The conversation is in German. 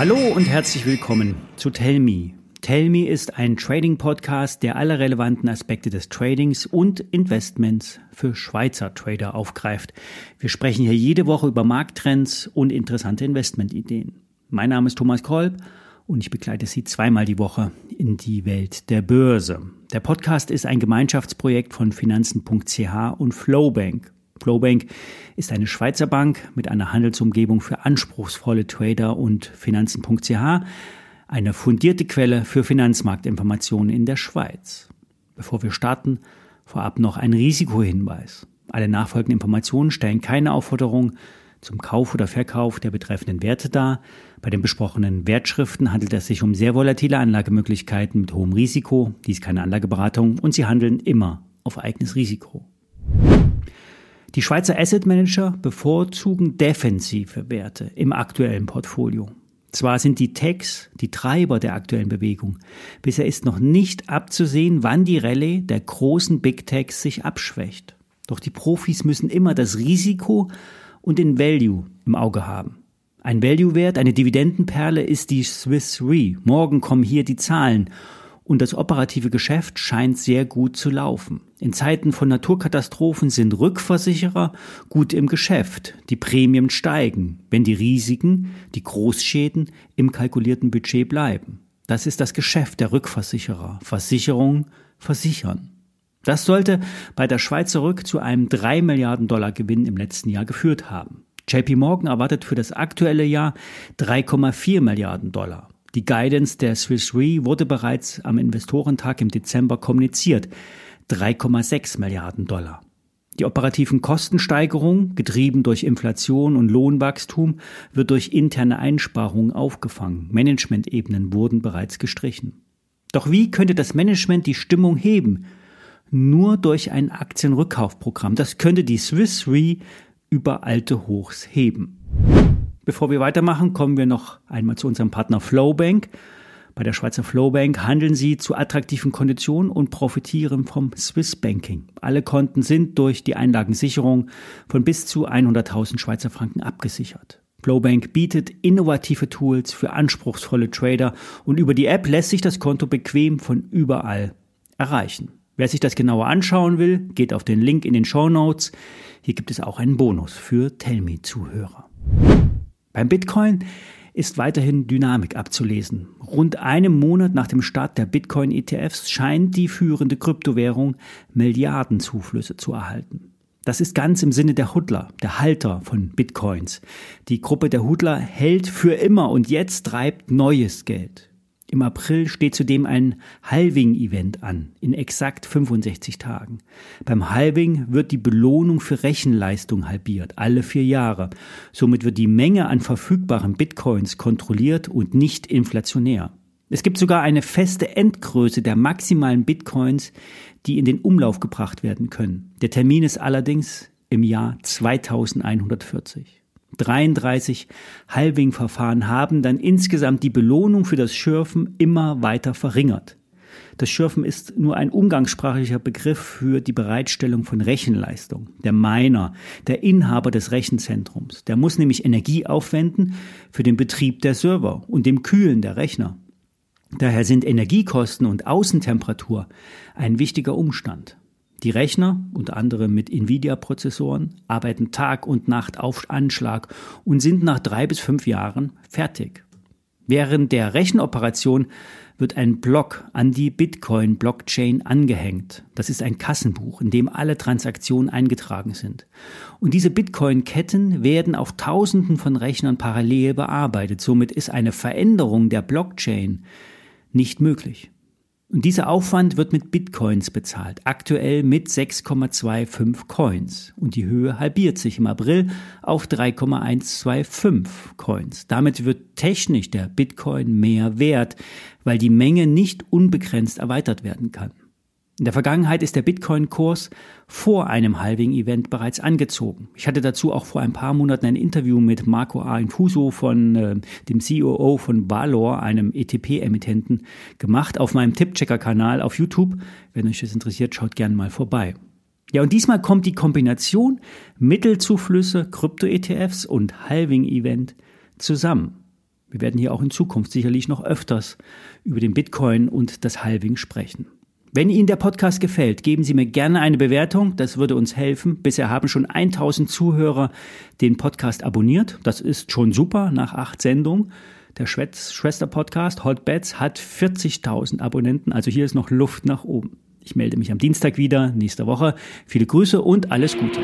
Hallo und herzlich willkommen zu Tell Me. Tell Me ist ein Trading-Podcast, der alle relevanten Aspekte des Tradings und Investments für Schweizer Trader aufgreift. Wir sprechen hier jede Woche über Markttrends und interessante Investmentideen. Mein Name ist Thomas Kolb und ich begleite Sie zweimal die Woche in die Welt der Börse. Der Podcast ist ein Gemeinschaftsprojekt von Finanzen.ch und Flowbank. Flowbank ist eine Schweizer Bank mit einer Handelsumgebung für anspruchsvolle Trader und Finanzen.ch, eine fundierte Quelle für Finanzmarktinformationen in der Schweiz. Bevor wir starten, vorab noch ein Risikohinweis. Alle nachfolgenden Informationen stellen keine Aufforderung zum Kauf oder Verkauf der betreffenden Werte dar. Bei den besprochenen Wertschriften handelt es sich um sehr volatile Anlagemöglichkeiten mit hohem Risiko. Dies ist keine Anlageberatung und sie handeln immer auf eigenes Risiko. Die Schweizer Asset Manager bevorzugen defensive Werte im aktuellen Portfolio. Zwar sind die Techs die Treiber der aktuellen Bewegung. Bisher ist noch nicht abzusehen, wann die Rallye der großen Big Techs sich abschwächt. Doch die Profis müssen immer das Risiko und den Value im Auge haben. Ein Value-Wert, eine Dividendenperle ist die Swiss Re. Morgen kommen hier die Zahlen und das operative Geschäft scheint sehr gut zu laufen. In Zeiten von Naturkatastrophen sind Rückversicherer gut im Geschäft. Die Prämien steigen, wenn die Risiken, die Großschäden im kalkulierten Budget bleiben. Das ist das Geschäft der Rückversicherer. Versicherung versichern. Das sollte bei der Schweiz zurück zu einem 3 Milliarden Dollar Gewinn im letzten Jahr geführt haben. JP Morgan erwartet für das aktuelle Jahr 3,4 Milliarden Dollar. Die Guidance der Swiss Re wurde bereits am Investorentag im Dezember kommuniziert. 3,6 Milliarden Dollar. Die operativen Kostensteigerungen, getrieben durch Inflation und Lohnwachstum, wird durch interne Einsparungen aufgefangen. Managementebenen wurden bereits gestrichen. Doch wie könnte das Management die Stimmung heben? Nur durch ein Aktienrückkaufprogramm. Das könnte die Swiss Re über alte Hochs heben. Bevor wir weitermachen, kommen wir noch einmal zu unserem Partner Flowbank. Bei der Schweizer Flowbank handeln Sie zu attraktiven Konditionen und profitieren vom Swiss Banking. Alle Konten sind durch die Einlagensicherung von bis zu 100.000 Schweizer Franken abgesichert. Flowbank bietet innovative Tools für anspruchsvolle Trader und über die App lässt sich das Konto bequem von überall erreichen. Wer sich das genauer anschauen will, geht auf den Link in den Show Notes. Hier gibt es auch einen Bonus für Tellme-Zuhörer. Beim Bitcoin ist weiterhin Dynamik abzulesen. Rund einem Monat nach dem Start der Bitcoin-ETFs scheint die führende Kryptowährung Milliardenzuflüsse zu erhalten. Das ist ganz im Sinne der Hudler, der Halter von Bitcoins. Die Gruppe der Hudler hält für immer und jetzt treibt neues Geld. Im April steht zudem ein Halving-Event an, in exakt 65 Tagen. Beim Halving wird die Belohnung für Rechenleistung halbiert, alle vier Jahre. Somit wird die Menge an verfügbaren Bitcoins kontrolliert und nicht inflationär. Es gibt sogar eine feste Endgröße der maximalen Bitcoins, die in den Umlauf gebracht werden können. Der Termin ist allerdings im Jahr 2140. 33 Halving-Verfahren haben dann insgesamt die Belohnung für das Schürfen immer weiter verringert. Das Schürfen ist nur ein umgangssprachlicher Begriff für die Bereitstellung von Rechenleistung. Der Miner, der Inhaber des Rechenzentrums, der muss nämlich Energie aufwenden für den Betrieb der Server und dem Kühlen der Rechner. Daher sind Energiekosten und Außentemperatur ein wichtiger Umstand. Die Rechner, unter anderem mit Nvidia-Prozessoren, arbeiten Tag und Nacht auf Anschlag und sind nach drei bis fünf Jahren fertig. Während der Rechenoperation wird ein Block an die Bitcoin-Blockchain angehängt. Das ist ein Kassenbuch, in dem alle Transaktionen eingetragen sind. Und diese Bitcoin-Ketten werden auf Tausenden von Rechnern parallel bearbeitet. Somit ist eine Veränderung der Blockchain nicht möglich. Und dieser Aufwand wird mit Bitcoins bezahlt, aktuell mit 6,25 Coins. Und die Höhe halbiert sich im April auf 3,125 Coins. Damit wird technisch der Bitcoin mehr wert, weil die Menge nicht unbegrenzt erweitert werden kann. In der Vergangenheit ist der Bitcoin-Kurs vor einem Halving-Event bereits angezogen. Ich hatte dazu auch vor ein paar Monaten ein Interview mit Marco A. Infuso von äh, dem COO von Valor, einem ETP-Emittenten, gemacht auf meinem Tippchecker-Kanal auf YouTube. Wenn euch das interessiert, schaut gerne mal vorbei. Ja, und diesmal kommt die Kombination Mittelzuflüsse, Krypto-ETFs und Halving-Event zusammen. Wir werden hier auch in Zukunft sicherlich noch öfters über den Bitcoin und das Halving sprechen. Wenn Ihnen der Podcast gefällt, geben Sie mir gerne eine Bewertung. Das würde uns helfen. Bisher haben schon 1000 Zuhörer den Podcast abonniert. Das ist schon super nach acht Sendungen. Der Schwester-Podcast Hotbets hat 40.000 Abonnenten. Also hier ist noch Luft nach oben. Ich melde mich am Dienstag wieder, nächste Woche. Viele Grüße und alles Gute.